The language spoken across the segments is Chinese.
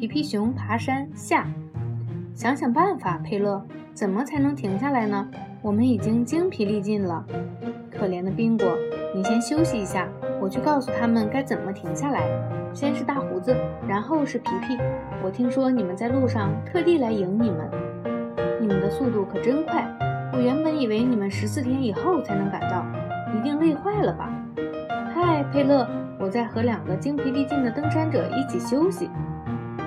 皮皮熊爬山下，想想办法，佩勒，怎么才能停下来呢？我们已经精疲力尽了。可怜的宾果，你先休息一下，我去告诉他们该怎么停下来。先是大胡子，然后是皮皮。我听说你们在路上特地来迎你们，你们的速度可真快。我原本以为你们十四天以后才能赶到，一定累坏了吧？嗨，佩勒，我在和两个精疲力尽的登山者一起休息。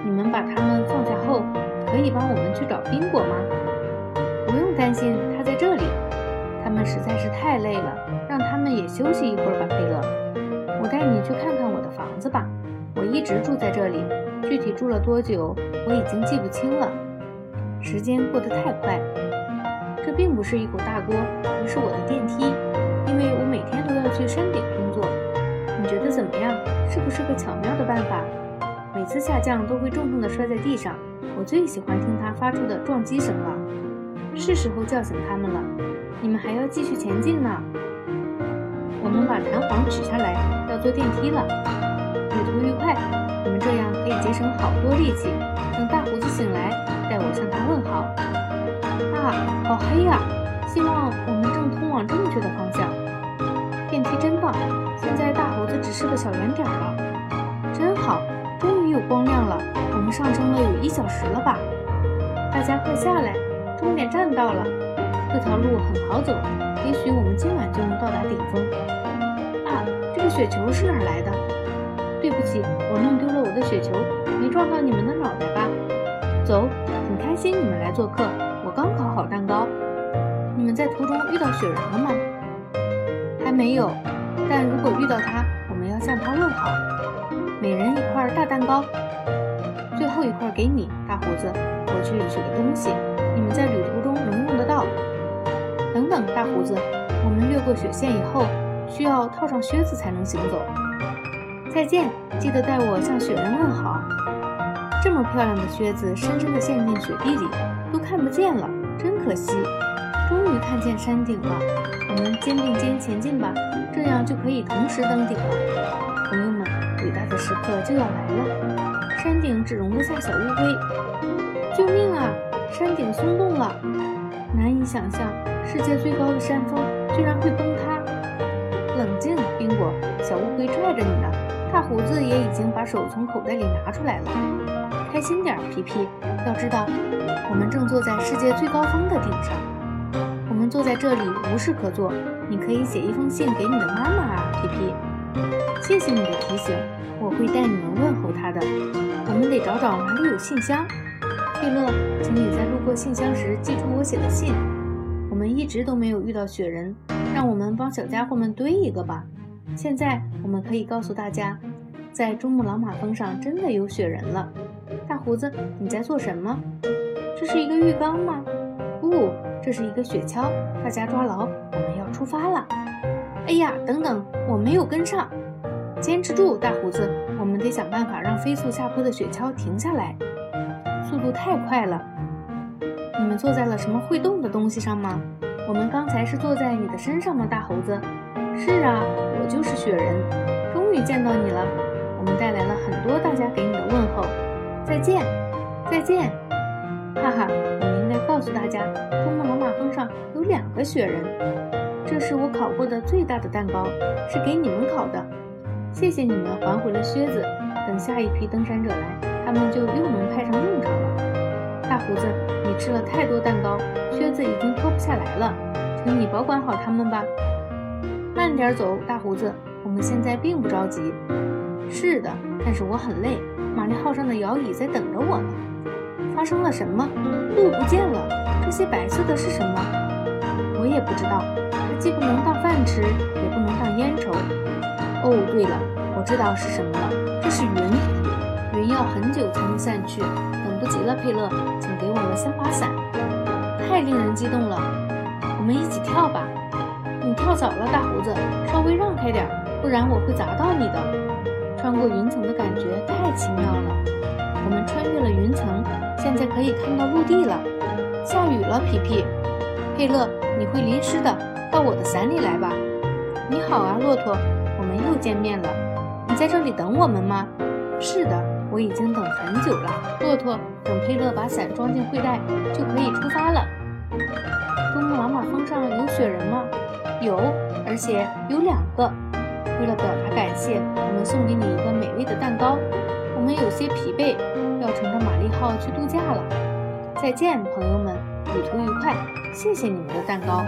你们把他们放下后，可以帮我们去找宾果吗？不用担心，他在这里。他们实在是太累了，让他们也休息一会儿吧，佩勒。我带你去看看我的房子吧。我一直住在这里，具体住了多久，我已经记不清了。时间过得太快。这并不是一口大锅，而是我的电梯，因为我每天都要去山顶工作。你觉得怎么样？是不是个巧妙的办法？每次下降都会重重地摔在地上，我最喜欢听它发出的撞击声了。是时候叫醒他们了。你们还要继续前进呢。我们把弹簧取下来，要坐电梯了。旅途愉快，你们这样可以节省好多力气。等大胡子醒来，代我向他问好。啊，好黑呀！希望我们正通往正确的方向。电梯真棒，现在大胡子只是个小圆点了。真好，上升了有一小时了吧？大家快下来，终点站到了。这条路很好走，也许我们今晚就能到达顶峰。啊，这个雪球是哪儿来的？对不起，我弄丢了我的雪球，没撞到你们的脑袋吧？走，很开心你们来做客。我刚烤好蛋糕。你们在途中遇到雪人了吗？还没有，但如果遇到他，我们要向他问好。每人一块大蛋糕，最后一块给你，大胡子。我去取个东西，你们在旅途中能用得到。等等，大胡子，我们越过雪线以后，需要套上靴子才能行走。再见，记得带我向雪人问好。这么漂亮的靴子，深深地陷进雪地里，都看不见了，真可惜。终于看见山顶了，我们肩并肩前进吧，这样就可以同时登顶了。朋友们，伟大的时刻就要来了，山顶只容得下小乌龟。救命啊！山顶松动了，难以想象。世界最高的山峰居然会崩塌！冷静，宾果，小乌龟拽着你呢。大胡子也已经把手从口袋里拿出来了。开心点，皮皮。要知道，我们正坐在世界最高峰的顶上。我们坐在这里无事可做，你可以写一封信给你的妈妈啊，皮皮。谢谢你的提醒，我会带你们问候他的。我们得找找哪里有信箱。佩勒，请你在路过信箱时寄出我写的信。我们一直都没有遇到雪人，让我们帮小家伙们堆一个吧。现在我们可以告诉大家，在珠穆朗玛峰上真的有雪人了。大胡子，你在做什么？这是一个浴缸吗？不，这是一个雪橇。大家抓牢，我们要出发了。哎呀，等等，我没有跟上。坚持住，大胡子，我们得想办法让飞速下坡的雪橇停下来。速度太快了。你们坐在了什么会动的东西上吗？我们刚才是坐在你的身上吗，大猴子？是啊，我就是雪人。终于见到你了。我们带来了很多大家给你的问候。再见，再见。哈哈，我们应该告诉大家，珠穆朗玛峰上有两个雪人。这是我烤过的最大的蛋糕，是给你们烤的。谢谢你们还回了靴子。等下一批登山者来，他们就又能派上用场了。大胡子。你吃了太多蛋糕，靴子已经脱不下来了，请你保管好它们吧。慢点走，大胡子，我们现在并不着急。是的，但是我很累。玛丽号上的摇椅在等着我呢。发生了什么？路不见了。这些白色的是什么？我也不知道。既不能当饭吃，也不能当烟抽。哦，对了，我知道是什么了。这是云。云要很久才能散去。等不及了，佩勒，请给我们三把伞。太令人激动了，我们一起跳吧。你跳早了，大胡子，稍微让开点，不然我会砸到你的。穿过云层的感觉太奇妙了。我们穿越了云层，现在可以看到陆地了。下雨了，皮皮。佩勒，你会淋湿的，到我的伞里来吧。你好啊，骆驼，我们又见面了。你在这里等我们吗？是的。我已经等很久了。骆驼等佩勒把伞装进会袋，就可以出发了。珠穆朗玛峰上有雪人吗？有，而且有两个。为了表达感谢，我们送给你一个美味的蛋糕。我们有些疲惫，要乘着玛丽号去度假了。再见，朋友们，旅途愉快！谢谢你们的蛋糕。